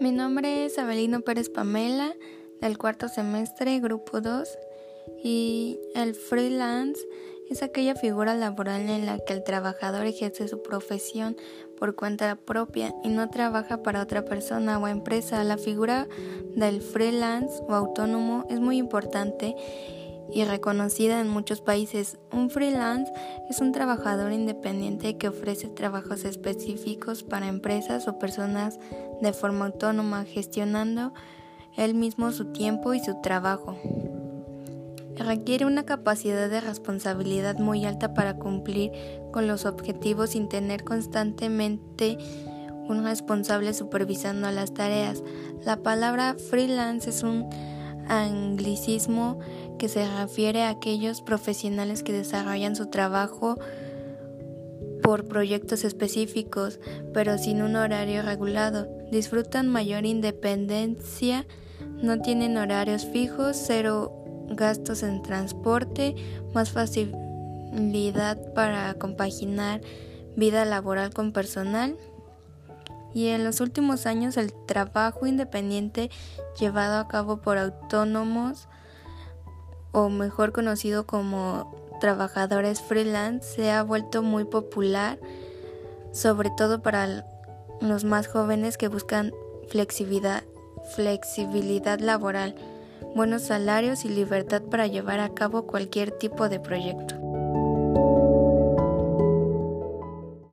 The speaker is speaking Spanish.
Mi nombre es Abelino Pérez Pamela, del cuarto semestre, grupo 2, y el freelance es aquella figura laboral en la que el trabajador ejerce su profesión por cuenta propia y no trabaja para otra persona o empresa. La figura del freelance o autónomo es muy importante y reconocida en muchos países. Un freelance es un trabajador independiente que ofrece trabajos específicos para empresas o personas de forma autónoma, gestionando él mismo su tiempo y su trabajo. Requiere una capacidad de responsabilidad muy alta para cumplir con los objetivos sin tener constantemente un responsable supervisando las tareas. La palabra freelance es un anglicismo que se refiere a aquellos profesionales que desarrollan su trabajo por proyectos específicos, pero sin un horario regulado. Disfrutan mayor independencia, no tienen horarios fijos, cero gastos en transporte, más facilidad para compaginar vida laboral con personal y en los últimos años el trabajo independiente llevado a cabo por autónomos o mejor conocido como trabajadores freelance se ha vuelto muy popular, sobre todo para los más jóvenes que buscan flexibilidad, flexibilidad laboral, buenos salarios y libertad para llevar a cabo cualquier tipo de proyecto.